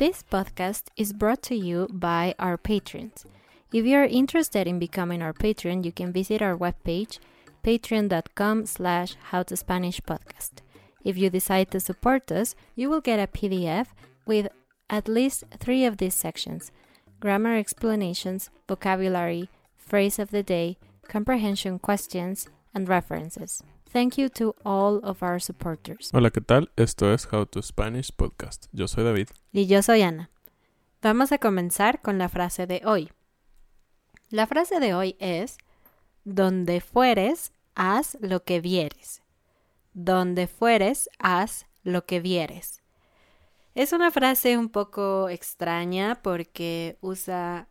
This podcast is brought to you by our patrons. If you are interested in becoming our patron, you can visit our webpage, patreon.com slash howtospanishpodcast. If you decide to support us, you will get a PDF with at least three of these sections grammar explanations, vocabulary, phrase of the day, comprehension questions, and references. Thank you to all of our supporters. Hola, ¿qué tal? Esto es How to Spanish Podcast. Yo soy David. Y yo soy Ana. Vamos a comenzar con la frase de hoy. La frase de hoy es, donde fueres, haz lo que vieres. Donde fueres, haz lo que vieres. Es una frase un poco extraña porque usa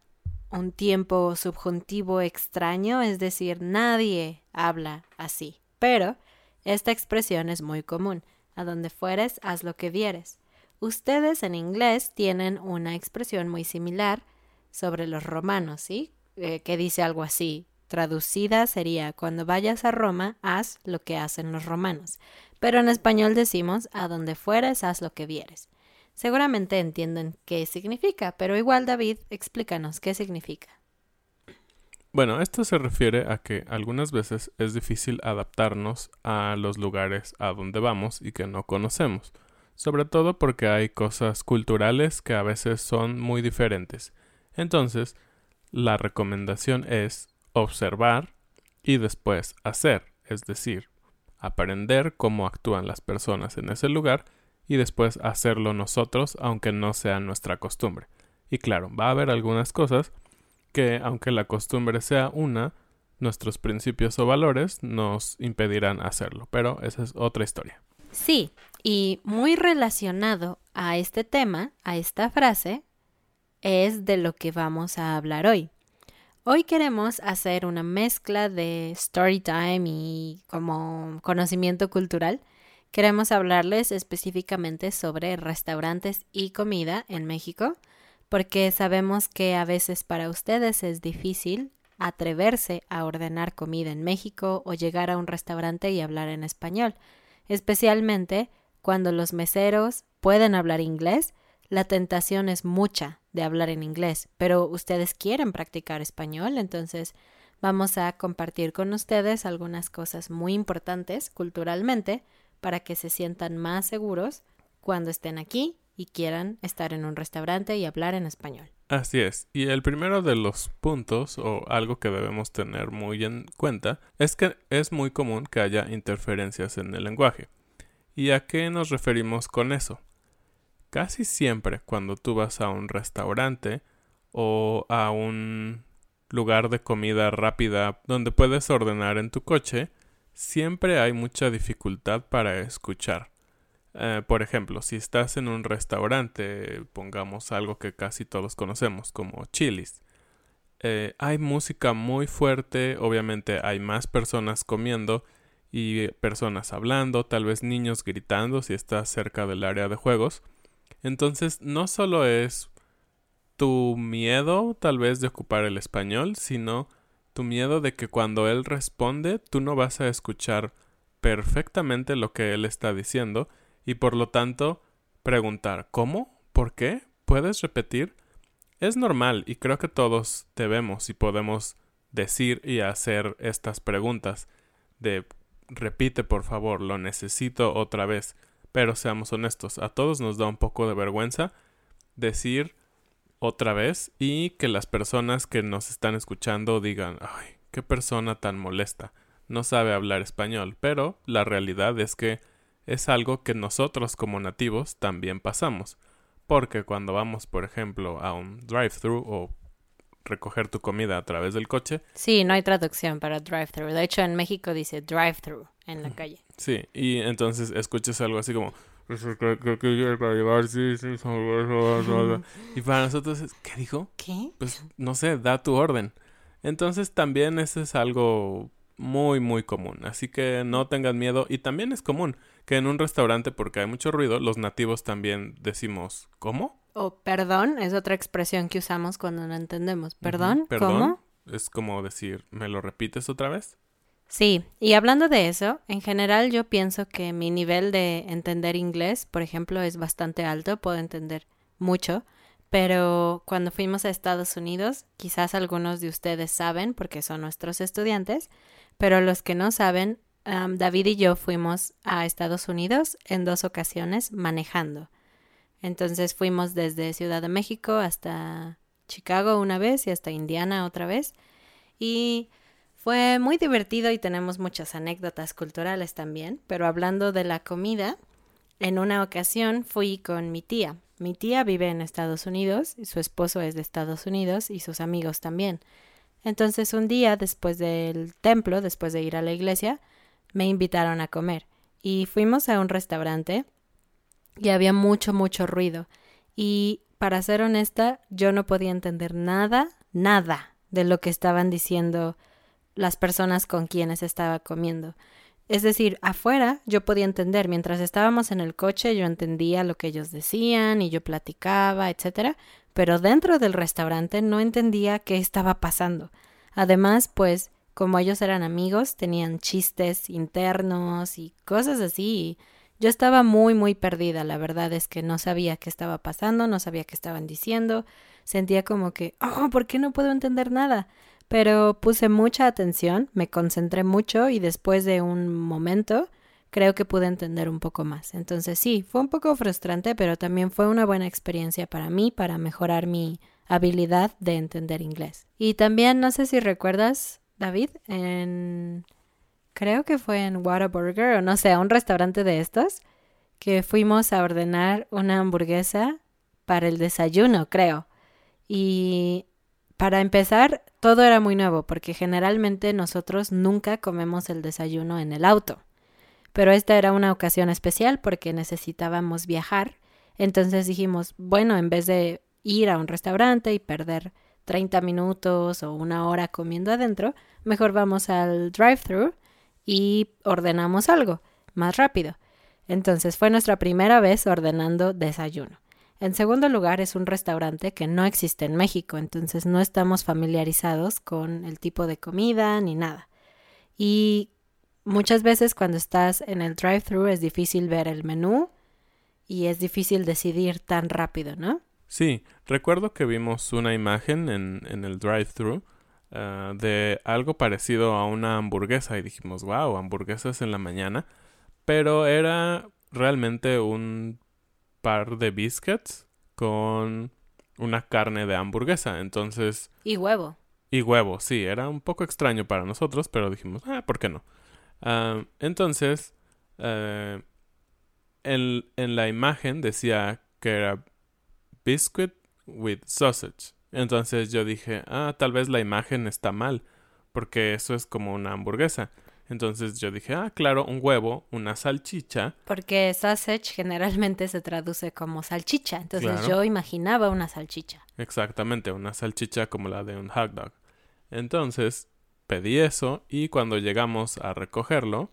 un tiempo subjuntivo extraño, es decir, nadie habla así. Pero esta expresión es muy común. A donde fueres, haz lo que vieres. Ustedes en inglés tienen una expresión muy similar sobre los romanos, ¿sí? Eh, que dice algo así. Traducida sería, cuando vayas a Roma, haz lo que hacen los romanos. Pero en español decimos, a donde fueres, haz lo que vieres. Seguramente entienden qué significa, pero igual David, explícanos qué significa. Bueno, esto se refiere a que algunas veces es difícil adaptarnos a los lugares a donde vamos y que no conocemos, sobre todo porque hay cosas culturales que a veces son muy diferentes. Entonces, la recomendación es observar y después hacer, es decir, aprender cómo actúan las personas en ese lugar y después hacerlo nosotros aunque no sea nuestra costumbre. Y claro, va a haber algunas cosas que aunque la costumbre sea una, nuestros principios o valores nos impedirán hacerlo, pero esa es otra historia. Sí, y muy relacionado a este tema, a esta frase, es de lo que vamos a hablar hoy. Hoy queremos hacer una mezcla de story time y como conocimiento cultural. Queremos hablarles específicamente sobre restaurantes y comida en México porque sabemos que a veces para ustedes es difícil atreverse a ordenar comida en México o llegar a un restaurante y hablar en español, especialmente cuando los meseros pueden hablar inglés, la tentación es mucha de hablar en inglés, pero ustedes quieren practicar español, entonces vamos a compartir con ustedes algunas cosas muy importantes culturalmente para que se sientan más seguros cuando estén aquí y quieran estar en un restaurante y hablar en español. Así es. Y el primero de los puntos o algo que debemos tener muy en cuenta es que es muy común que haya interferencias en el lenguaje. ¿Y a qué nos referimos con eso? Casi siempre cuando tú vas a un restaurante o a un lugar de comida rápida donde puedes ordenar en tu coche, siempre hay mucha dificultad para escuchar. Eh, por ejemplo, si estás en un restaurante, pongamos algo que casi todos conocemos, como Chili's, eh, hay música muy fuerte, obviamente hay más personas comiendo y personas hablando, tal vez niños gritando si estás cerca del área de juegos. Entonces no solo es tu miedo tal vez de ocupar el español, sino tu miedo de que cuando él responde tú no vas a escuchar perfectamente lo que él está diciendo y por lo tanto preguntar ¿cómo? ¿por qué? ¿puedes repetir? Es normal y creo que todos debemos y podemos decir y hacer estas preguntas de repite por favor, lo necesito otra vez. Pero seamos honestos, a todos nos da un poco de vergüenza decir otra vez y que las personas que nos están escuchando digan, ay, qué persona tan molesta, no sabe hablar español, pero la realidad es que es algo que nosotros como nativos también pasamos. Porque cuando vamos, por ejemplo, a un drive-thru o recoger tu comida a través del coche. Sí, no hay traducción para drive-thru. De hecho, en México dice drive-thru en la calle. Sí, y entonces escuchas algo así como... Y para nosotros, ¿qué dijo? ¿Qué? Pues no sé, da tu orden. Entonces también eso es algo muy, muy común. Así que no tengan miedo. Y también es común que en un restaurante, porque hay mucho ruido, los nativos también decimos, ¿cómo? O perdón es otra expresión que usamos cuando no entendemos. ¿Perdón? ¿Cómo? Es como decir, ¿me lo repites otra vez? Sí, y hablando de eso, en general yo pienso que mi nivel de entender inglés, por ejemplo, es bastante alto, puedo entender mucho, pero cuando fuimos a Estados Unidos, quizás algunos de ustedes saben porque son nuestros estudiantes, pero los que no saben, David y yo fuimos a Estados Unidos en dos ocasiones manejando. Entonces fuimos desde Ciudad de México hasta Chicago una vez y hasta Indiana otra vez. Y fue muy divertido y tenemos muchas anécdotas culturales también. Pero hablando de la comida, en una ocasión fui con mi tía. Mi tía vive en Estados Unidos, y su esposo es de Estados Unidos y sus amigos también. Entonces un día después del templo, después de ir a la iglesia, me invitaron a comer y fuimos a un restaurante y había mucho, mucho ruido. Y para ser honesta, yo no podía entender nada, nada de lo que estaban diciendo las personas con quienes estaba comiendo. Es decir, afuera yo podía entender, mientras estábamos en el coche yo entendía lo que ellos decían y yo platicaba, etcétera, pero dentro del restaurante no entendía qué estaba pasando. Además, pues, como ellos eran amigos, tenían chistes internos y cosas así. Yo estaba muy, muy perdida. La verdad es que no sabía qué estaba pasando, no sabía qué estaban diciendo. Sentía como que, oh, ¿por qué no puedo entender nada? Pero puse mucha atención, me concentré mucho y después de un momento creo que pude entender un poco más. Entonces sí, fue un poco frustrante, pero también fue una buena experiencia para mí para mejorar mi habilidad de entender inglés. Y también, no sé si recuerdas, David, en creo que fue en Whataburger o no sé, un restaurante de estos, que fuimos a ordenar una hamburguesa para el desayuno, creo. Y para empezar, todo era muy nuevo, porque generalmente nosotros nunca comemos el desayuno en el auto. Pero esta era una ocasión especial porque necesitábamos viajar. Entonces dijimos, bueno, en vez de ir a un restaurante y perder 30 minutos o una hora comiendo adentro, mejor vamos al drive-thru y ordenamos algo más rápido. Entonces fue nuestra primera vez ordenando desayuno. En segundo lugar, es un restaurante que no existe en México, entonces no estamos familiarizados con el tipo de comida ni nada. Y muchas veces cuando estás en el drive-thru es difícil ver el menú y es difícil decidir tan rápido, ¿no? Sí, recuerdo que vimos una imagen en, en el drive-thru Ah, de algo parecido a una hamburguesa y dijimos, wow, hamburguesas en la mañana. Pero era realmente un par de biscuits con una carne de hamburguesa. Entonces... Y huevo. Y huevo, sí, era un poco extraño para nosotros, pero dijimos, ah, ¿por qué no? Ah, entonces, eh, en, en la imagen decía que era biscuit with sausage. Entonces yo dije, ah, tal vez la imagen está mal, porque eso es como una hamburguesa. Entonces yo dije, ah, claro, un huevo, una salchicha. Porque sausage generalmente se traduce como salchicha. Entonces yo imaginaba una salchicha. Exactamente, una salchicha como la de un hot dog. Entonces pedí eso y cuando llegamos a recogerlo,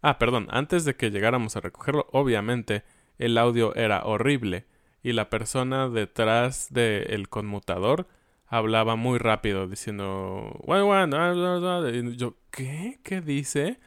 ah, perdón, antes de que llegáramos a recogerlo, obviamente el audio era horrible y la persona detrás del conmutador hablaba muy rápido diciendo, y yo, ¿qué? ¿Qué dice?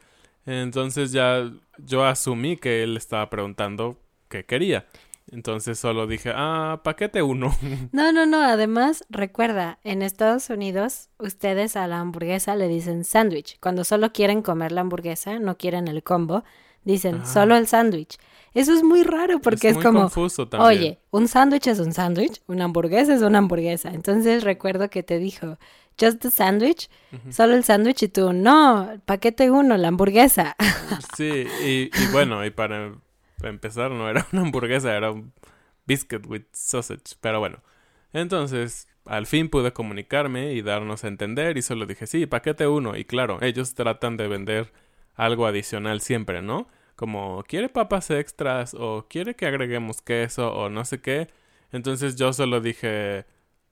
Entonces ya yo asumí que él estaba preguntando qué quería. Entonces solo dije, ah, paquete uno. No, no, no. Además, recuerda, en Estados Unidos, ustedes a la hamburguesa le dicen sándwich. Cuando solo quieren comer la hamburguesa, no quieren el combo, dicen Ah. solo el sándwich. Eso es muy raro porque es, muy como, confuso también. oye, un sándwich es un sándwich, una hamburguesa es una hamburguesa. Entonces recuerdo que te dijo, just the sandwich, solo el sándwich y tú, no, paquete uno, la hamburguesa. Sí, y, y bueno, y para empezar no era una hamburguesa, era un biscuit with sausage, pero bueno. Entonces, al fin pude comunicarme y darnos a entender y solo dije, sí, paquete uno. Y claro, ellos tratan de vender algo adicional siempre, ¿no? Como, ¿quiere papas extras? o ¿quiere que agreguemos queso? o no sé qué. Entonces yo solo dije,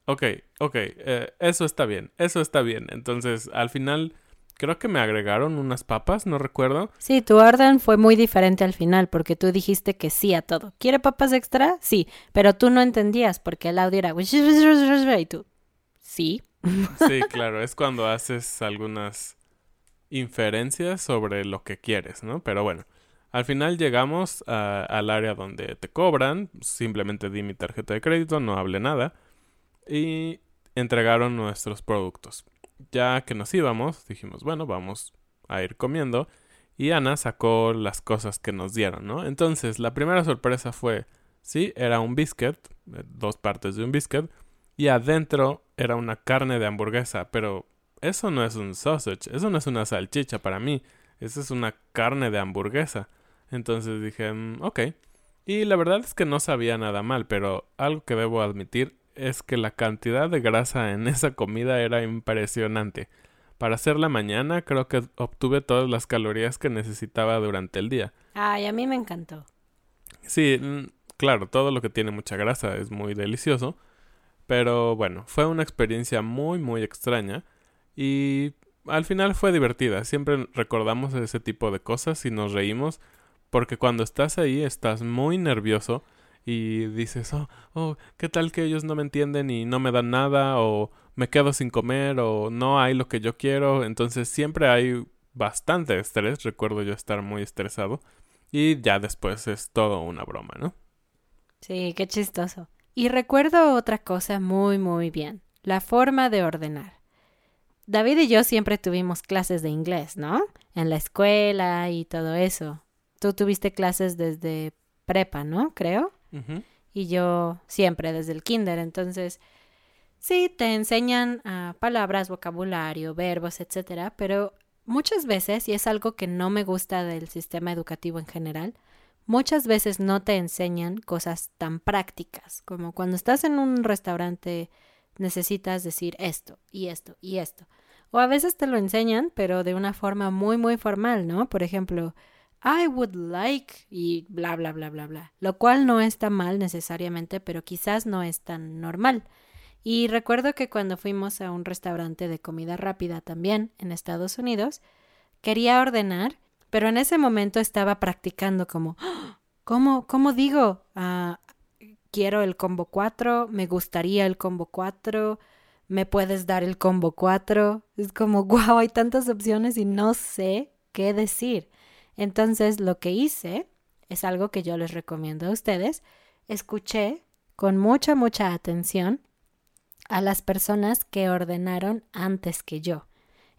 ok, ok, eh, eso está bien, eso está bien. Entonces, al final, creo que me agregaron unas papas, no recuerdo. Sí, tu orden fue muy diferente al final porque tú dijiste que sí a todo. ¿Quiere papas extra? Sí, pero tú no entendías porque el audio era y tú, sí. Sí, claro, es cuando haces algunas inferencias sobre lo que quieres, ¿no? Pero bueno, al final llegamos a- al área donde te cobran, simplemente di mi tarjeta de crédito, no hablé nada, y entregaron nuestros productos. Ya que nos íbamos, dijimos, bueno, vamos a ir comiendo, y Ana sacó las cosas que nos dieron, ¿no? Entonces, la primera sorpresa fue, sí, era un biscuit, eh, dos partes de un biscuit, y adentro era una carne de hamburguesa, pero eso no es un sausage, eso no es una salchicha para mí, eso es una carne de hamburguesa. Entonces dije, "Mm, ok. Y la verdad es que no sabía nada mal, pero algo que debo admitir es que la cantidad de grasa en esa comida era impresionante. Para hacer la mañana creo que obtuve todas las calorías que necesitaba durante el día. Ay, a mí me encantó. Sí, mm, claro, todo lo que tiene mucha grasa es muy delicioso. Pero bueno, fue una experiencia muy, muy extraña. Y al final fue divertida. Siempre recordamos ese tipo de cosas y nos reímos. Porque cuando estás ahí estás muy nervioso. Y dices, oh, oh, ¿qué tal que ellos no me entienden y no me dan nada? O me quedo sin comer. O no hay lo que yo quiero. Entonces siempre hay bastante estrés. Recuerdo yo estar muy estresado. Y ya después es todo una broma, ¿no? Sí, qué chistoso. Y recuerdo otra cosa muy, muy bien, la forma de ordenar. David y yo siempre tuvimos clases de inglés, ¿no? En la escuela y todo eso. Tú tuviste clases desde prepa, ¿no? Creo. Y yo siempre desde el kinder. Entonces, sí, te enseñan ah, palabras, vocabulario, verbos, etcétera, pero muchas veces, y es algo que no me gusta del sistema educativo en general, muchas veces no te enseñan cosas tan prácticas, como cuando estás en un restaurante necesitas decir esto y esto y esto. O a veces te lo enseñan, pero de una forma muy, muy formal, ¿no? Por ejemplo, I would like y bla, bla, bla, bla, bla. Lo cual no está mal necesariamente, pero quizás no es tan normal. Y recuerdo que cuando fuimos a un restaurante de comida rápida también en Estados Unidos, quería ordenar, pero en ese momento estaba practicando como, "Ah, ¿cómo, cómo digo? Ah, quiero el combo 4, me gustaría el combo 4, me puedes dar el combo 4. Es como, wow, hay tantas opciones y no sé qué decir. Entonces lo que hice es algo que yo les recomiendo a ustedes. Escuché con mucha, mucha atención a las personas que ordenaron antes que yo.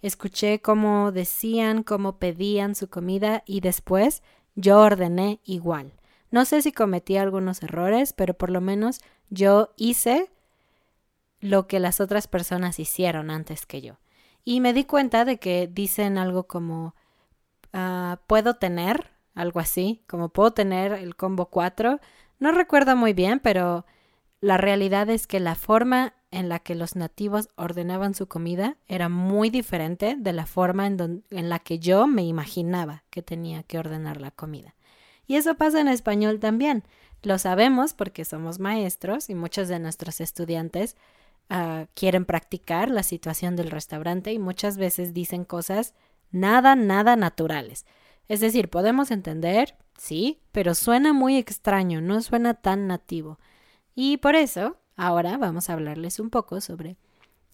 Escuché cómo decían, cómo pedían su comida y después yo ordené igual. No sé si cometí algunos errores, pero por lo menos yo hice lo que las otras personas hicieron antes que yo. Y me di cuenta de que dicen algo como, ah, puedo tener, algo así, como puedo tener el combo 4. No recuerdo muy bien, pero la realidad es que la forma en la que los nativos ordenaban su comida era muy diferente de la forma en, en la que yo me imaginaba que tenía que ordenar la comida. Y eso pasa en español también. Lo sabemos porque somos maestros y muchos de nuestros estudiantes ah, quieren practicar la situación del restaurante y muchas veces dicen cosas nada, nada naturales. Es decir, podemos entender, sí, pero suena muy extraño, no suena tan nativo. Y por eso, ahora vamos a hablarles un poco sobre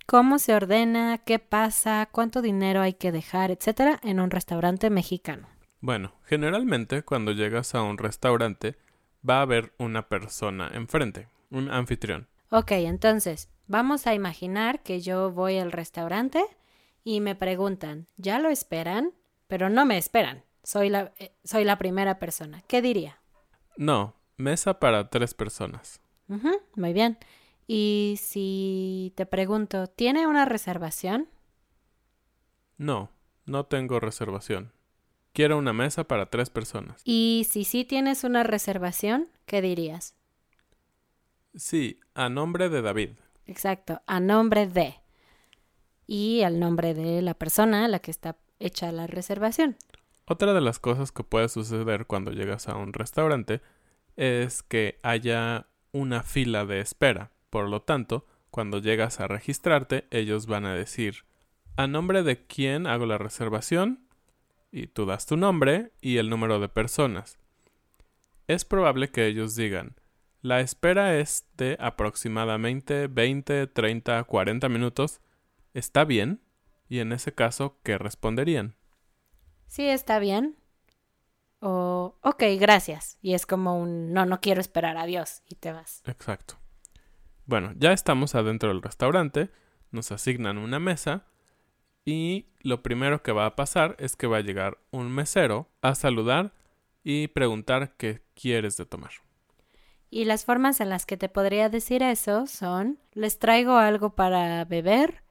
cómo se ordena, qué pasa, cuánto dinero hay que dejar, etcétera, en un restaurante mexicano. Bueno, generalmente cuando llegas a un restaurante va a haber una persona enfrente, un anfitrión. Ok, entonces, vamos a imaginar que yo voy al restaurante y me preguntan, ¿ya lo esperan? Pero no me esperan. Soy la, eh, soy la primera persona. ¿Qué diría? No, mesa para tres personas. Muy bien. Y si te pregunto, ¿tiene una reservación? No, no tengo reservación. Quiero una mesa para tres personas. Y si sí tienes una reservación, ¿qué dirías? Sí, a nombre de David. Exacto, a nombre de. Y al nombre de la persona a la que está hecha la reservación. Otra de las cosas que puede suceder cuando llegas a un restaurante es que haya una fila de espera. Por lo tanto, cuando llegas a registrarte, ellos van a decir a nombre de quién hago la reservación y tú das tu nombre y el número de personas. Es probable que ellos digan la espera es de aproximadamente 20, 30, 40 minutos. ¿Está bien? Y en ese caso, ¿qué responderían? Sí, está bien. O, ok, gracias. Y es como un, no, no quiero esperar, adiós. Y te vas. Exacto. Bueno, ya estamos adentro del restaurante, nos asignan una mesa y lo primero que va a pasar es que va a llegar un mesero a saludar y preguntar qué quieres de tomar. Y las formas en las que te podría decir eso son, les traigo algo para beber,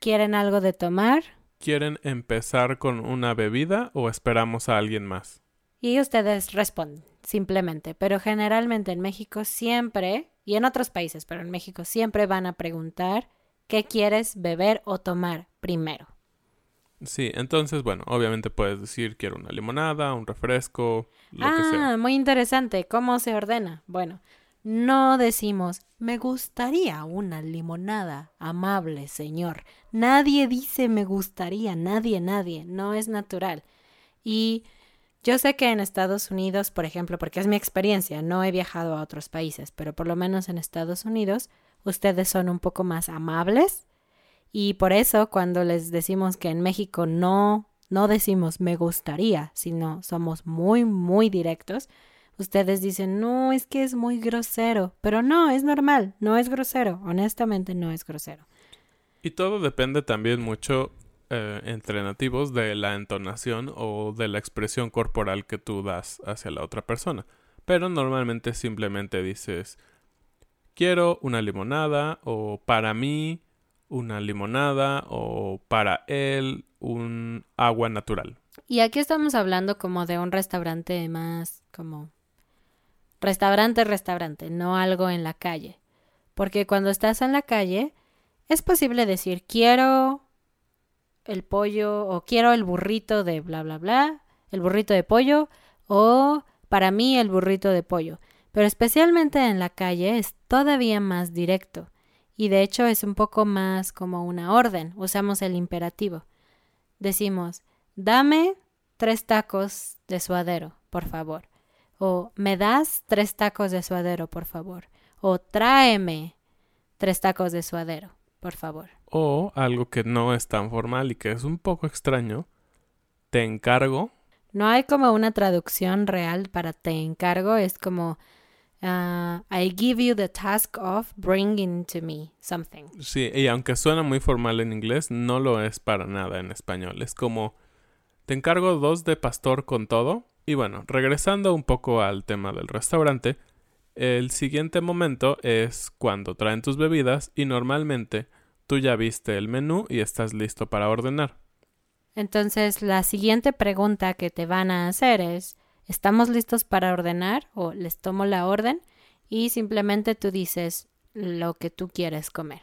quieren algo de tomar, ¿Quieren empezar con una bebida o esperamos a alguien más? y ustedes responden, simplemente. Pero generalmente en México siempre, y en otros países, pero en México siempre van a preguntar qué quieres beber o tomar primero. Sí, entonces, bueno, obviamente puedes decir quiero una limonada, un refresco, lo que sea. Ah, muy interesante. ¿Cómo se ordena? Bueno, no decimos, me gustaría una limonada, amable señor. Nadie dice me gustaría, nadie, nadie. No es natural. Y yo sé que en Estados Unidos, por ejemplo, porque es mi experiencia, no he viajado a otros países, pero por lo menos en Estados Unidos, ustedes son un poco más amables. Y por eso cuando les decimos que en México no, no decimos me gustaría, sino somos muy, muy directos, ustedes dicen, no, es que es muy grosero. Pero no, es normal, no es grosero. Honestamente, no es grosero. Y todo depende también mucho eh, entre nativos de la entonación o de la expresión corporal que tú das hacia la otra persona. Pero normalmente simplemente dices quiero una limonada o para mí una limonada o para él un agua natural. Y aquí estamos hablando como de un restaurante más como restaurante, restaurante, no algo en la calle. Porque cuando estás en la calle, es posible decir quiero el pollo o quiero el burrito de bla, bla, bla, el burrito de pollo o para mí el burrito de pollo. Pero especialmente en la calle es todavía más directo y de hecho es un poco más como una orden. Usamos el imperativo. Decimos, dame tres tacos de suadero, por favor. O me das tres tacos de suadero, por favor. O tráeme tres tacos de suadero, por favor. O algo que no es tan formal y que es un poco extraño, te encargo. No hay como una traducción real para te encargo, es como uh, I give you the task of bringing to me something. Sí, y aunque suena muy formal en inglés, no lo es para nada en español. Es como te encargo dos de pastor con todo. Y bueno, regresando un poco al tema del restaurante, el siguiente momento es cuando traen tus bebidas y normalmente tú ya viste el menú y estás listo para ordenar. Entonces, la siguiente pregunta que te van a hacer es, ¿estamos listos para ordenar? O les tomo la orden y simplemente tú dices lo que tú quieres comer.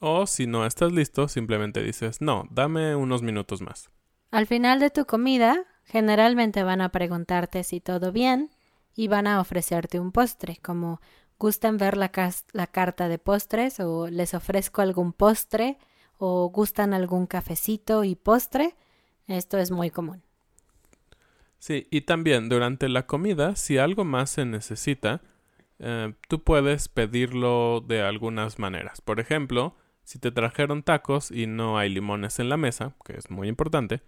O si no estás listo, simplemente dices, no, dame unos minutos más. Al final de tu comida, generalmente van a preguntarte si todo bien y van a ofrecerte un postre, como ¿Gustan ver la, carta de postres o les ofrezco algún postre o gustan algún cafecito y postre? Esto es muy común. Sí, y también durante la comida, si algo más se necesita, eh, tú puedes pedirlo de algunas maneras. Por ejemplo, si te trajeron tacos y no hay limones en la mesa, que es muy importante,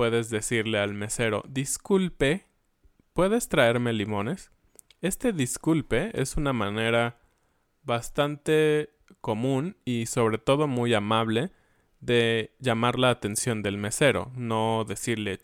puedes decirle al mesero, disculpe, ¿puedes traerme limones? Este disculpe es una manera bastante común y sobre todo muy amable de llamar la atención del mesero, no decirle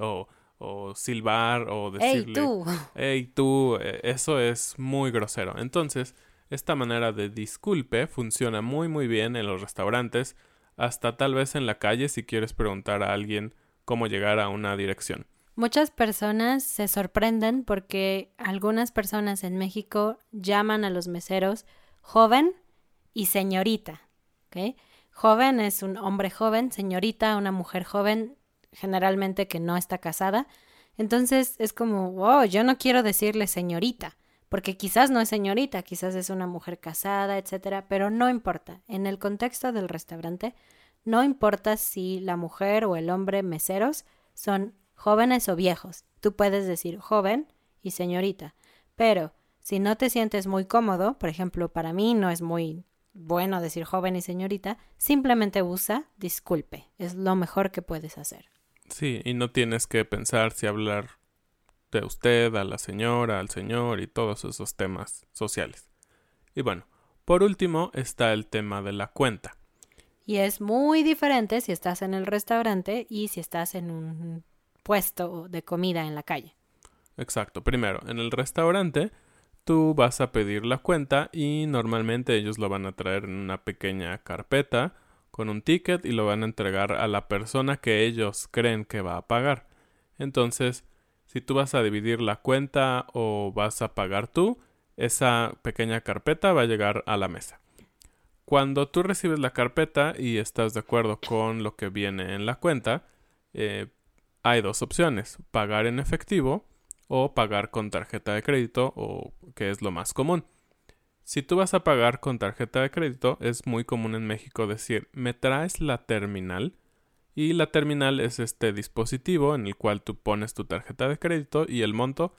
o, o, silbar o decirle ¡Ey tú! ¡Ey tú! E, eso es muy grosero. Entonces, esta manera de disculpe funciona muy muy bien en los restaurantes, hasta tal vez en la calle si quieres preguntar a alguien cómo llegar a una dirección. Muchas personas se sorprenden porque algunas personas en México llaman a los meseros joven y señorita. Joven es un hombre joven, señorita una mujer joven, generalmente que no está casada. Entonces es como, wow, yo no quiero decirle señorita, porque quizás no es señorita, quizás es una mujer casada, etcétera, pero no importa. En el contexto del restaurante, no importa si la mujer o el hombre meseros son jóvenes o viejos. Tú puedes decir joven y señorita, pero si no te sientes muy cómodo, por ejemplo, para mí no es muy bueno decir joven y señorita, simplemente usa disculpe. Es lo mejor que puedes hacer. Sí, y no tienes que pensar si hablar de usted, a la señora, al señor y todos esos temas sociales. Y bueno, por último está el tema de la cuenta. Y es muy diferente si estás en el restaurante y si estás en un puesto de comida en la calle. Exacto. Primero, en el restaurante tú vas a pedir la cuenta y normalmente ellos lo van a traer en una pequeña carpeta con un ticket y lo van a entregar a la persona que ellos creen que va a pagar. Entonces, si tú vas a dividir la cuenta o vas a pagar tú, esa pequeña carpeta va a llegar a la mesa. Cuando tú recibes la carpeta y estás de acuerdo con lo que viene en la cuenta, eh, hay dos opciones, pagar en efectivo o pagar con tarjeta de crédito o que es lo más común. Si tú vas a pagar con tarjeta de crédito, es muy común en México decir, me traes la terminal y la terminal es este dispositivo en el cual tú pones tu tarjeta de crédito y el monto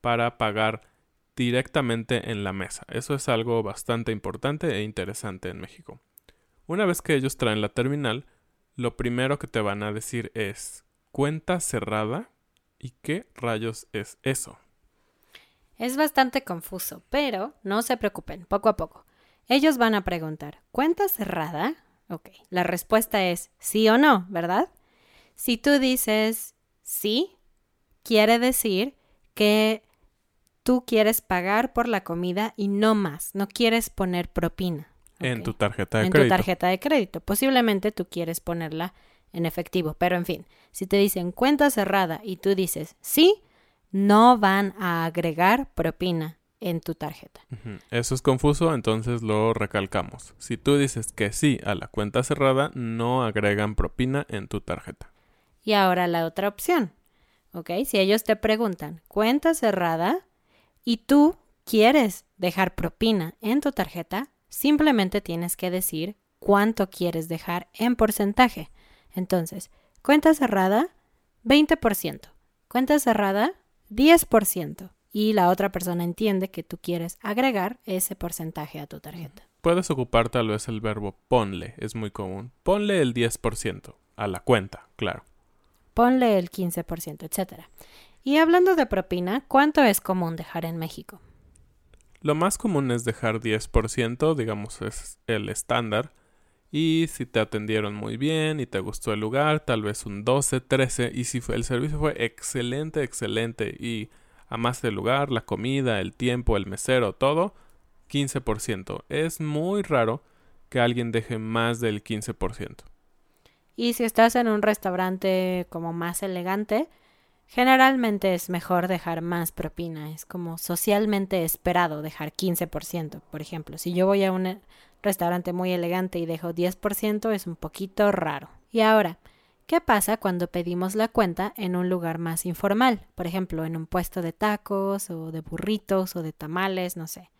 para pagar directamente en la mesa. Eso es algo bastante importante e interesante en México. Una vez que ellos traen la terminal, lo primero que te van a decir es cuenta cerrada ¿Y qué rayos es eso? Es bastante confuso, pero no se preocupen, poco a poco. Ellos van a preguntar, ¿cuenta cerrada? Ok, la respuesta es sí o no, ¿verdad? Si tú dices sí, quiere decir que tú quieres pagar por la comida y no más, no quieres poner propina. En tu tarjeta de en crédito. En tu tarjeta de crédito. Posiblemente tú quieres ponerla en efectivo. Pero en fin, si te dicen cuenta cerrada y tú dices sí, no van a agregar propina en tu tarjeta. Eso es confuso, entonces lo recalcamos. Si tú dices que sí a la cuenta cerrada, no agregan propina en tu tarjeta. Y ahora la otra opción, ¿ok? Si ellos te preguntan cuenta cerrada y tú quieres dejar propina en tu tarjeta, simplemente tienes que decir cuánto quieres dejar en porcentaje. Entonces, cuenta cerrada, 20%. Cuenta cerrada, 10%. Y la otra persona entiende que tú quieres agregar ese porcentaje a tu tarjeta. Puedes ocupar tal vez el verbo ponle, es muy común. Ponle el 10% a la cuenta, claro. Ponle el 15%, etc. Y hablando de propina, ¿cuánto es común dejar en México? Lo más común es dejar 10%, digamos es el estándar. Y si te atendieron muy bien y te gustó el lugar, tal vez un 12, 13. Y si el servicio fue excelente, excelente y amaste el lugar, la comida, el tiempo, el mesero, todo, 15%. Es muy raro que alguien deje más del 15%. Y si estás en un restaurante como más elegante, generalmente es mejor dejar más propina. Es como socialmente esperado dejar 15%. Por ejemplo, si yo voy a un restaurante muy elegante y dejo 10% es un poquito raro. Y ahora, ¿qué pasa cuando pedimos la cuenta en un lugar más informal? Por ejemplo, en un puesto de tacos o de burritos o de tamales, no sé.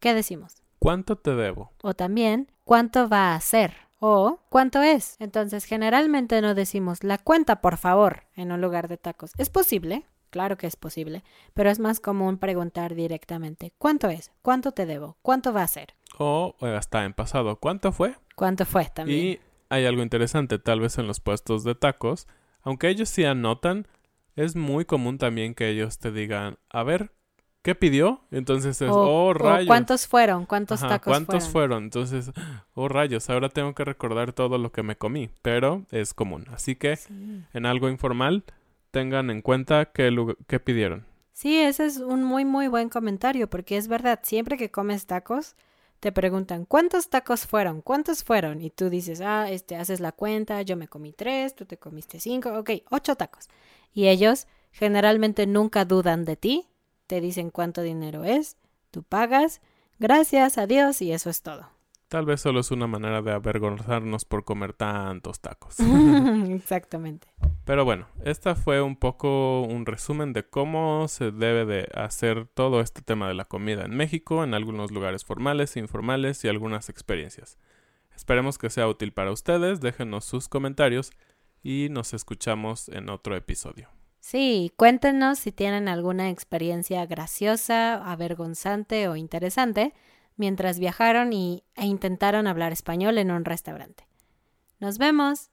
¿qué decimos? ¿Cuánto te debo? O también, ¿cuánto va a ser? O ¿cuánto es? Entonces, generalmente no decimos la cuenta, por favor, en un lugar de tacos. ¿Es posible? Claro que es posible, pero es más común preguntar directamente ¿cuánto es? ¿Cuánto te debo? ¿Cuánto va a ser? O eh, hasta en pasado, ¿cuánto fue? ¿Cuánto fue también? Y hay algo interesante, tal vez en los puestos de tacos, aunque ellos sí anotan, es muy común también que ellos te digan, a ver, ¿qué pidió? Entonces es, o, oh o rayos. ¿Cuántos fueron? ¿Cuántos Ajá, tacos ¿Cuántos fueron? fueron? Entonces, oh rayos, ahora tengo que recordar todo lo que me comí, pero es común. Así que Sí. en algo informal, tengan en cuenta qué, qué pidieron. Sí, ese es un muy, muy buen comentario, porque es verdad, siempre que comes tacos, te preguntan, ¿cuántos tacos fueron? ¿Cuántos fueron? Y tú dices, ah, este, haces la cuenta, yo me comí tres, tú te comiste cinco, ok, ocho tacos. Y ellos generalmente nunca dudan de ti, te dicen cuánto dinero es, tú pagas, gracias, adiós, y eso es todo. Tal vez solo es una manera de avergonzarnos por comer tantos tacos. Exactamente. Pero bueno, esta fue un poco un resumen de cómo se debe de hacer todo este tema de la comida en México, en algunos lugares formales, informales y algunas experiencias. Esperemos que sea útil para ustedes, déjenos sus comentarios y nos escuchamos en otro episodio. Sí, cuéntenos si tienen alguna experiencia graciosa, avergonzante o interesante mientras viajaron y, e intentaron hablar español en un restaurante. Nos vemos.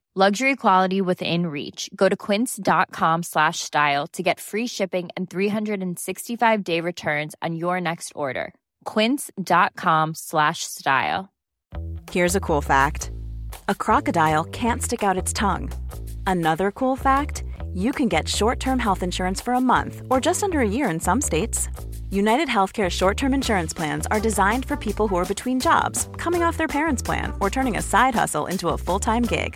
Luxury quality within reach. Go to quince.com slash style to get free shipping and 365 day returns on your next order. Quince.com slash style. Here's a cool fact a crocodile can't stick out its tongue. Another cool fact you can get short term health insurance for a month or just under a year in some states. United Healthcare short term insurance plans are designed for people who are between jobs, coming off their parents' plan, or turning a side hustle into a full time gig.